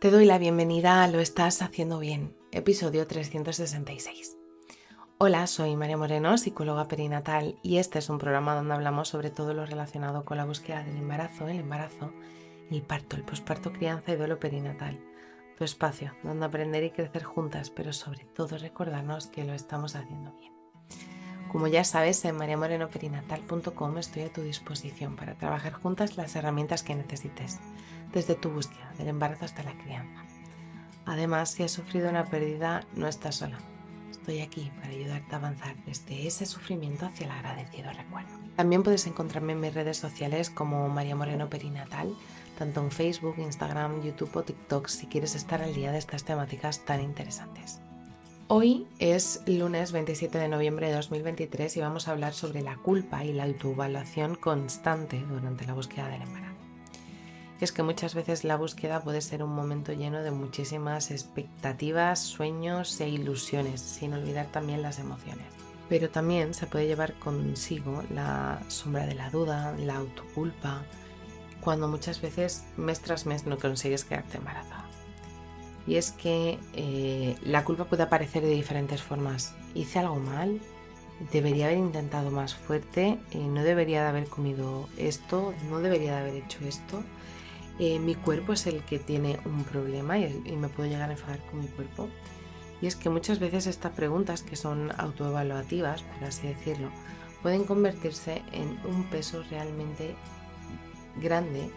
Te doy la bienvenida a Lo estás haciendo bien, episodio 366. Hola, soy María Moreno, psicóloga perinatal, y este es un programa donde hablamos sobre todo lo relacionado con la búsqueda del embarazo, el embarazo, el parto, el posparto, crianza y duelo perinatal. Tu espacio donde aprender y crecer juntas, pero sobre todo recordarnos que lo estamos haciendo bien. Como ya sabes, en mariamorenoperinatal.com estoy a tu disposición para trabajar juntas las herramientas que necesites desde tu búsqueda del embarazo hasta la crianza. Además, si has sufrido una pérdida, no estás sola. Estoy aquí para ayudarte a avanzar desde ese sufrimiento hacia el agradecido recuerdo. También puedes encontrarme en mis redes sociales como María Moreno Perinatal, tanto en Facebook, Instagram, YouTube o TikTok si quieres estar al día de estas temáticas tan interesantes. Hoy es lunes 27 de noviembre de 2023 y vamos a hablar sobre la culpa y la autoevaluación constante durante la búsqueda del embarazo es que muchas veces la búsqueda puede ser un momento lleno de muchísimas expectativas, sueños e ilusiones, sin olvidar también las emociones. Pero también se puede llevar consigo la sombra de la duda, la autoculpa, cuando muchas veces mes tras mes no consigues quedarte embarazada. Y es que eh, la culpa puede aparecer de diferentes formas. Hice algo mal, debería haber intentado más fuerte, eh, no debería de haber comido esto, no debería de haber hecho esto eh, mi cuerpo es el que tiene un problema y, me puedo llegar a enfadar con mi cuerpo. Y es que muchas veces estas preguntas, que son autoevaluativas, por así decirlo, pueden convertirse en un peso realmente grande,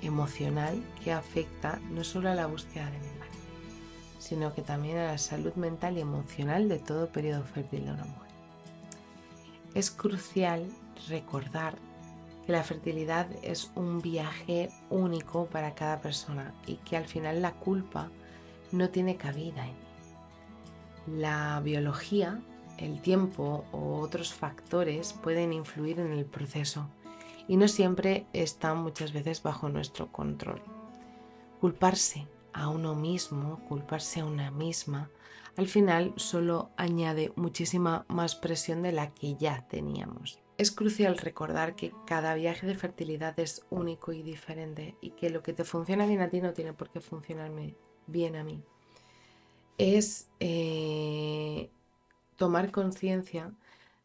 emocional, que afecta no solo a la búsqueda de embarazo, sino que también a la salud mental y emocional de todo periodo fértil de una mujer. Es crucial recordar que la fertilidad es un viaje único para cada persona y que al final la culpa no tiene cabida en La biología, el tiempo o otros factores pueden influir en el proceso y no siempre están muchas veces bajo nuestro control. Culparse a uno mismo, culparse a una misma, al final solo añade muchísima más presión de la que ya teníamos. Es crucial recordar que cada viaje de fertilidad es único y diferente y que lo que te funciona bien a ti no tiene por qué funcionarme bien a mí. Es eh, tomar conciencia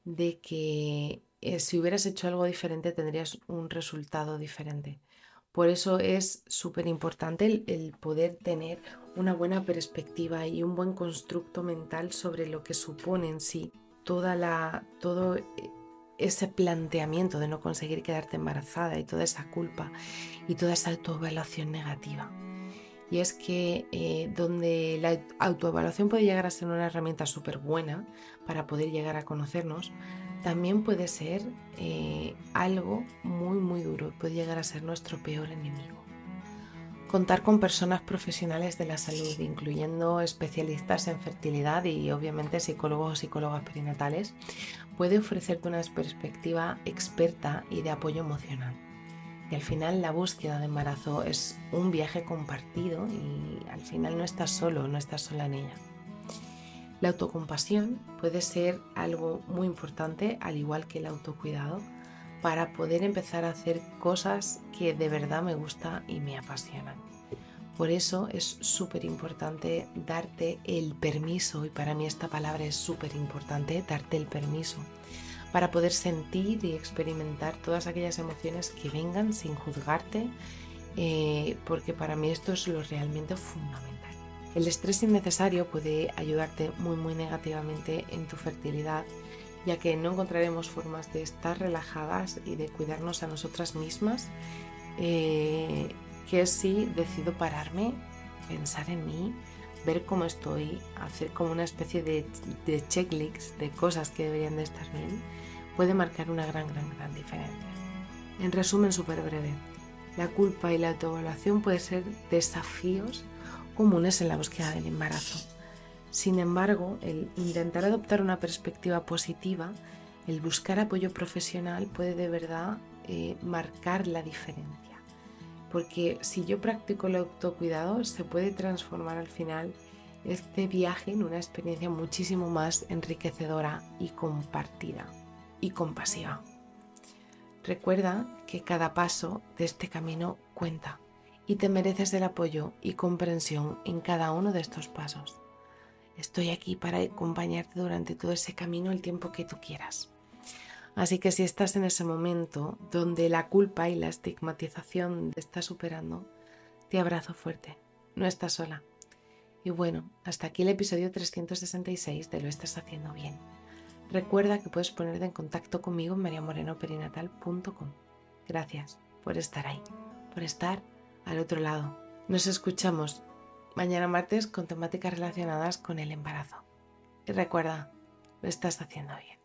de que eh, si hubieras hecho algo diferente tendrías un resultado diferente. Por eso es súper importante el, el, poder tener una buena perspectiva y un buen constructo mental sobre lo que supone en sí toda la, todo ese planteamiento de no conseguir quedarte embarazada y toda esa culpa y toda esa autoevaluación negativa. Y es que eh, donde la autoevaluación puede llegar a ser una herramienta súper buena para poder llegar a conocernos, también puede ser eh, algo muy, muy duro, puede llegar a ser nuestro peor enemigo. Contar con personas profesionales de la salud, incluyendo especialistas en fertilidad y obviamente psicólogos o psicólogas perinatales, puede ofrecerte una perspectiva experta y de apoyo emocional. Y al final la búsqueda de embarazo es un viaje compartido y al final no estás solo, no estás sola en ella. La autocompasión puede ser algo muy importante, al igual que el autocuidado, para poder empezar a hacer cosas que de verdad me gustan y me apasionan. Por eso es súper importante darte el permiso, y para mí esta palabra es súper importante, darte el permiso para poder sentir y experimentar todas aquellas emociones que vengan sin juzgarte, eh, porque para mí esto es lo realmente fundamental. El estrés innecesario puede ayudarte muy muy negativamente en tu fertilidad, ya que no encontraremos formas de estar relajadas y de cuidarnos a nosotras mismas eh, que si decido pararme, pensar en mí, ver cómo estoy, hacer como una especie de, de checklist de cosas que deberían de estar bien, puede marcar una gran, gran, gran diferencia. En resumen súper breve, la culpa y la autoevaluación pueden ser desafíos comunes en la búsqueda del embarazo. Sin embargo, el intentar adoptar una perspectiva positiva, el buscar apoyo profesional puede de verdad eh, marcar la diferencia porque si yo practico el autocuidado se puede transformar al final este viaje en una experiencia muchísimo más enriquecedora y compartida y compasiva. Recuerda que cada paso de este camino cuenta y te mereces el apoyo y comprensión en cada uno de estos pasos. Estoy aquí para acompañarte durante todo ese camino el tiempo que tú quieras. Así que si estás en ese momento donde la culpa y la estigmatización te está superando, te abrazo fuerte. No estás sola. Y bueno, hasta aquí el episodio 366 de Lo estás haciendo bien. Recuerda que puedes ponerte en contacto conmigo en mariamorenoperinatal.com. Gracias por estar ahí, por estar al otro lado. Nos escuchamos mañana martes con temáticas relacionadas con el embarazo. Y recuerda, lo estás haciendo bien.